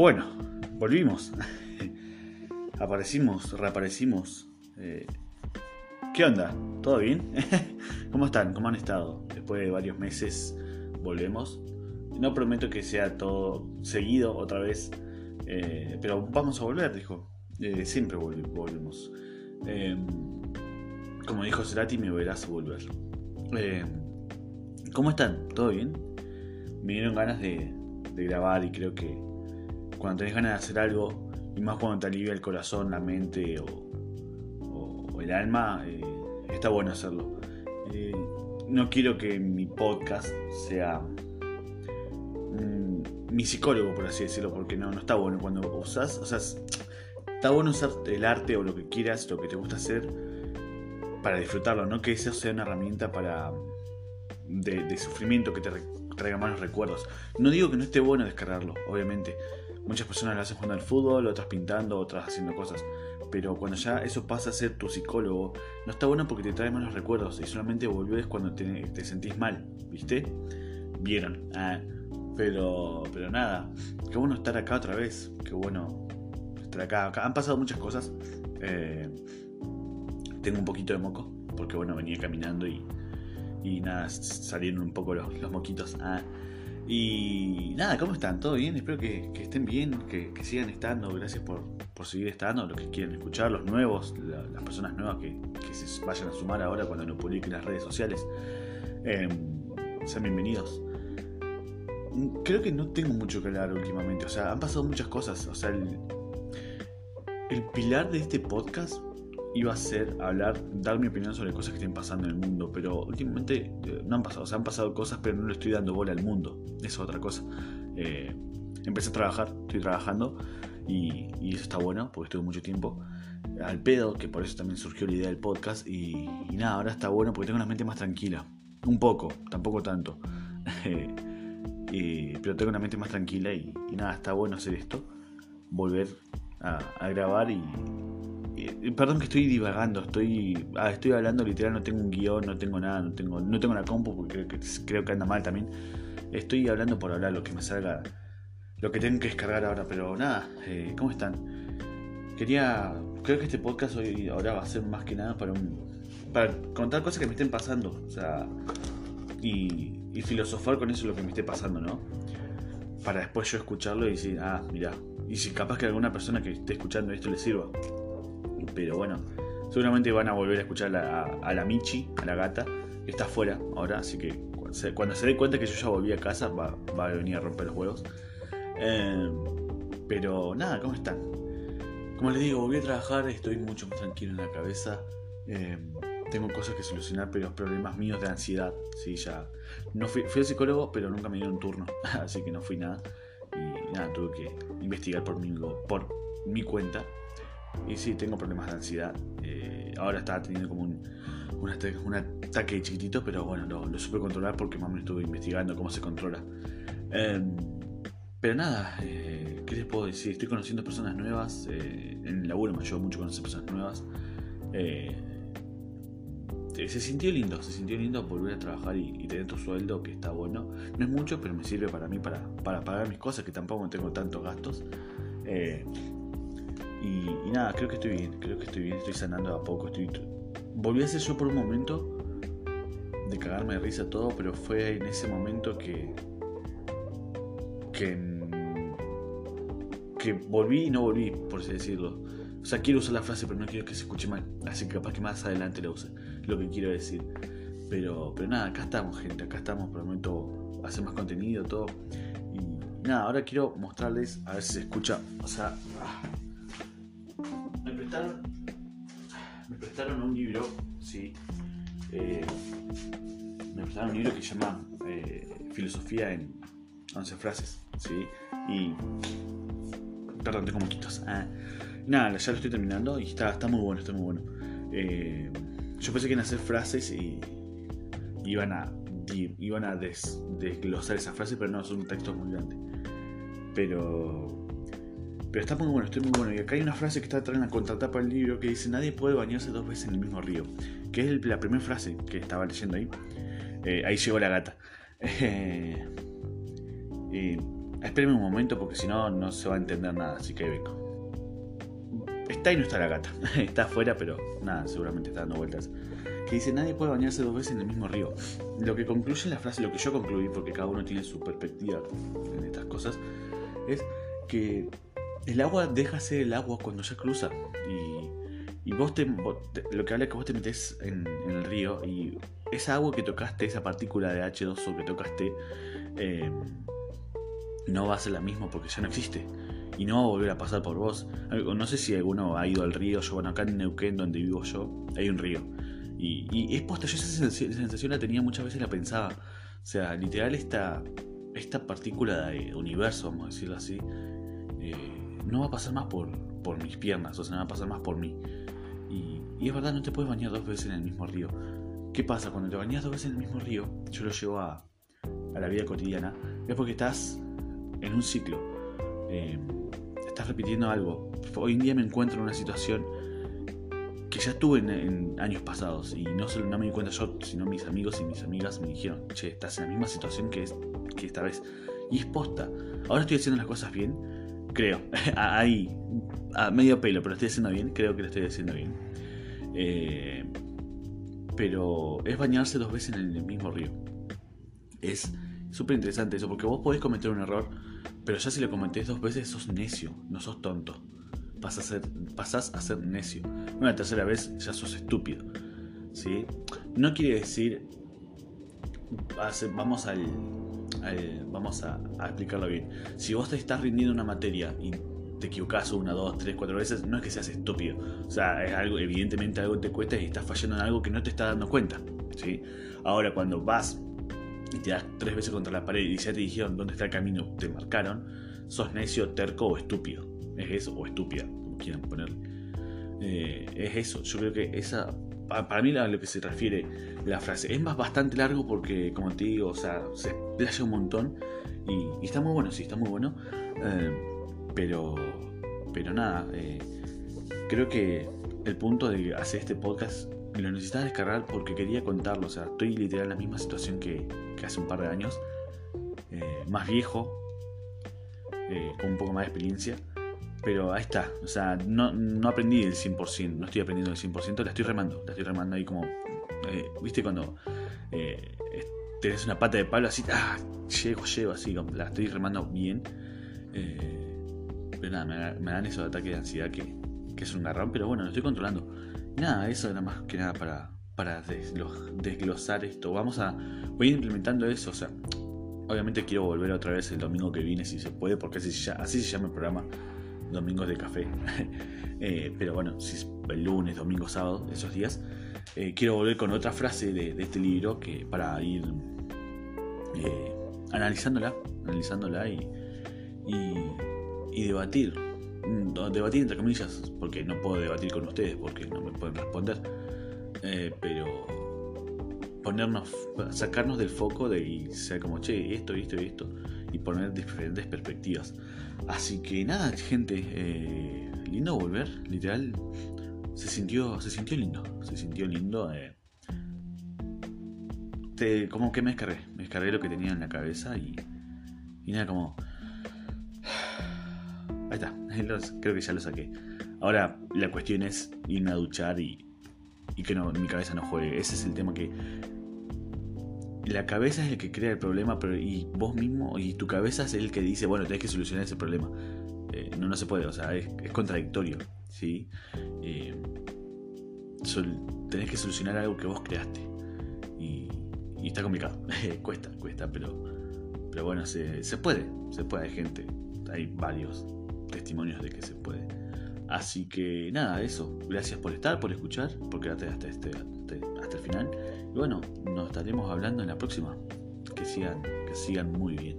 Bueno, volvimos. Aparecimos, reaparecimos. Eh, ¿Qué onda? ¿Todo bien? ¿Cómo están? ¿Cómo han estado? Después de varios meses volvemos. No prometo que sea todo seguido otra vez, eh, pero vamos a volver, dijo. Eh, siempre volvemos. como dijo Cerati, me verás volver. ¿Cómo están? ¿Todo bien? Me dieron ganas de, de grabar y creo que cuando tenés ganas de hacer algo, y más cuando te alivia el corazón, la mente o, el alma, eh, está bueno hacerlo. Eh, no quiero que mi podcast sea mi psicólogo, por así decirlo, porque no, no está bueno cuando usas, o sea, está bueno usar el arte o lo que quieras, lo que te gusta hacer, para disfrutarlo, no que eso sea una herramienta para de, sufrimiento que te traiga malos recuerdos. No digo que no esté bueno descargarlo, obviamente, Muchas personas lo hacen jugando al fútbol, otras pintando, otras haciendo cosas. Pero cuando ya eso pasa a ser tu psicólogo, no está bueno porque te trae malos recuerdos y solamente volvés cuando te, sentís mal, ¿viste? Vieron. Ah, pero, pero nada, qué bueno estar acá otra vez, qué bueno estar acá. Han pasado muchas cosas. Eh, tengo un poquito de moco, porque bueno, venía caminando y, y nada, salieron un poco los, los moquitos. Ah, y nada, ¿cómo están? ¿Todo bien? Espero que, estén bien, que, sigan estando. Gracias por, seguir estando, los que quieren escuchar, los nuevos, las personas nuevas que, se vayan a sumar ahora cuando lo publiquen las redes sociales. Em, sean bienvenidos. Creo que no tengo mucho que hablar últimamente. O sea, han pasado muchas cosas. O sea, el pilar de este podcast iba a ser hablar, dar mi opinión sobre cosas que estén pasando en el mundo, pero últimamente eh, no han pasado, o han pasado cosas, pero no le estoy dando bola al mundo, eso es otra cosa. Eh, empecé a trabajar, estoy trabajando y, eso está bueno, porque estuve mucho tiempo al pedo, que por eso también surgió la idea del podcast, y, nada, ahora está bueno porque tengo una mente más tranquila, un poco, tampoco tanto, pero tengo una mente más tranquila y, nada, está bueno hacer esto, volver a grabar y eh, perdón que estoy divagando, estoy, ah, estoy hablando literal, no tengo un guion, no tengo nada, no tengo, no tengo una compu porque creo que, anda mal también. Estoy hablando por hablar, lo que me salga, lo que tengo que descargar ahora, pero nada, eh, ¿cómo están? Quería, creo que este podcast hoy ahora va a ser más que nada para un, para contar cosas que me estén pasando, o sea, y, y filosofar con eso lo que me esté pasando, ¿no? Para después yo escucharlo y decir, ah, mira, y si capaz que alguna persona que esté escuchando esto le sirva. Pero bueno, seguramente van a volver a escuchar a, la Michi, a la gata, que está afuera ahora, así que cuando se, dé cuenta que yo ya volví a casa, va, a venir a romper los huevos. Eh, pero nada, ¿cómo están? Como les digo, volví a trabajar, estoy mucho más tranquilo en la cabeza. Eh, tengo cosas que solucionar, pero los problemas míos de ansiedad, sí, ya. No fui, fui al psicólogo, pero nunca me dieron turno, así que no fui nada. Y nada, tuve que investigar por mi, por mi cuenta y sí, tengo problemas de ansiedad. Eh, ahora estaba teniendo como un, un, ataque, chiquitito, pero bueno, lo, supe controlar porque me estuve investigando cómo se controla. Em, pero nada, eh, ¿qué les puedo decir? Estoy conociendo personas nuevas. Eh, en el laburo me ayudó mucho conocer personas nuevas. se sintió lindo, se sintió lindo volver a trabajar y, tener tu sueldo, que está bueno. No es mucho, pero me sirve para mí para, para pagar mis cosas, que tampoco tengo tantos gastos. Y, nada, creo que estoy bien, creo que estoy bien, estoy sanando a poco. Estoy... Volví a ser yo por un momento de cagarme de risa todo, pero fue en ese momento que. que. que volví y no volví, por así decirlo. O sea, quiero usar la frase, pero no quiero que se escuche mal. Así que capaz que más adelante la use, lo que quiero decir. Pero, pero nada, acá estamos, gente. Acá estamos, prometo hacer más contenido, todo. Y nada, ahora quiero mostrarles, a ver si se escucha. O sea, ah, me prestaron un libro, sí. Eh, me prestaron un libro que se llama eh, Filosofía en 11 frases, sí. Y. Perdón, tengo moquitos. Ah, nada, ya lo estoy terminando y está, está muy bueno, está muy bueno. Eh, yo pensé que iban a hacer frases y iban a, iban a desglosar esas frases, pero no, son textos muy grandes. Pero pero está muy bueno, estoy muy bueno. Y acá hay una frase que está atrás en la contratapa del libro que dice: Nadie puede bañarse dos veces en el mismo río. Que es la primera frase que estaba leyendo ahí. Eh, ahí llegó la gata. Eh, espérame un momento porque si no, no se va a entender nada, así que vengo. Está y no está la gata. está afuera, pero nada, seguramente está dando vueltas. Que dice, nadie puede bañarse dos veces en el mismo río. Lo que concluye la frase, lo que yo concluí, porque cada uno tiene su perspectiva en estas cosas, es que el agua deja ser el agua cuando ya cruza. Y, vos, te, lo que habla es que vos te metes en, el río y esa agua que tocaste, esa partícula de H2O que tocaste, eh, no va a ser la misma porque ya no existe y no va a volver a pasar por vos. No sé si alguno ha ido al río, yo bueno, acá en Neuquén, donde vivo yo, hay un río. Y, es posta, yo esa sensación, la tenía muchas veces, la pensaba. O sea, literal esta, esta partícula de universo, vamos a decirlo así, no va a pasar más por, por mis piernas, o sea, no va a pasar más por mí. Y, y, es verdad, no te puedes bañar dos veces en el mismo río. ¿Qué pasa? Cuando te bañas dos veces en el mismo río, yo lo llevo a, a la vida cotidiana, es porque estás en un ciclo. Eh, estás repitiendo algo. Hoy en día me encuentro en una situación que ya tuve en, años pasados y no solo no me di cuenta yo, sino mis amigos y mis amigas me dijeron, che, estás en la misma situación que, que esta vez. Y es posta. Ahora estoy haciendo las cosas bien, creo. Ahí, a medio pelo, pero estoy haciendo bien, creo que lo estoy haciendo bien. Eh, pero es bañarse dos veces en el mismo río. Es súper interesante eso, porque vos podés cometer un error pero ya si lo comenté dos veces sos necio, no sos tonto. Pasas a ser, pasás a ser necio. Una tercera vez ya sos estúpido. ¿sí? No quiere decir... Vamos al, vamos a, explicarlo bien. Si vos te estás rindiendo una materia y te equivocas una, dos, tres, cuatro veces, no es que seas estúpido. O sea, es algo, evidentemente algo te cuesta y estás fallando en algo que no te estás dando cuenta. ¿sí? Ahora, cuando vas y te das tres veces contra la pared y ya te dijeron dónde está el camino, te marcaron, sos necio, terco o estúpido. Es eso, o estúpida, como quieran ponerle. Eh, es eso, yo creo que esa, para mí a lo que se refiere la frase, es más bastante largo porque, como te digo, o sea, se explaya un montón y, está muy bueno, sí, está muy bueno. Eh, pero, pero nada, eh, creo que el punto de hacer este podcast lo necesitaba descargar porque quería contarlo. O sea, estoy literal en la misma situación que, hace un par de años. Eh, más viejo, con un poco más de experiencia. Pero ahí está. O sea, no, no aprendí el 100%. No estoy aprendiendo el 100%. La estoy remando. La estoy remando ahí como... Eh, ¿Viste cuando tenés una pata de palo así? Ah, llego, llego así. La estoy remando bien. pero nada, me, dan esos ataques de ansiedad que, que es un garrón. Pero bueno, lo estoy controlando nada, eso era más que nada para, para desglosar esto. Vamos a. Voy implementando eso, o sea. Obviamente quiero volver otra vez el domingo que viene si se puede, porque así, así se llama el programa. Domingos de café. Eh, pero bueno, si es el lunes, domingo, sábado, esos días. Eh, quiero volver con otra frase de, este libro que para ir eh, analizándola, analizándola y, y debatir Mm, debatir entre comillas, porque no puedo debatir con ustedes, porque no me pueden responder, pero ponernos, sacarnos del foco de y ser como, che, esto, esto y esto, y poner diferentes perspectivas. Así que nada, gente, eh, lindo volver, literal, se sintió, se sintió lindo, se sintió lindo. Eh, como que me descargué, me descargué lo que tenía en la cabeza y, y nada, como Ahí está, creo que ya lo saqué. Ahora la cuestión es irme a duchar y, que no, mi cabeza no juegue. Ese es el tema que... La cabeza es el que crea el problema, pero y vos mismo y tu cabeza es el que dice, bueno, tenés que solucionar ese problema. Eh, no, no se puede, o sea, es, contradictorio. ¿sí? Eh, tenés que solucionar algo que vos creaste. Y, está complicado. cuesta, cuesta, pero, pero bueno, se, se puede, se puede, gente. Hay varios testimonios de que se puede. Así que nada, eso. Gracias por estar, por escuchar, por quedarte hasta, este, hasta, el final. Y bueno, nos estaremos hablando en la próxima. Que sigan, que sigan muy bien.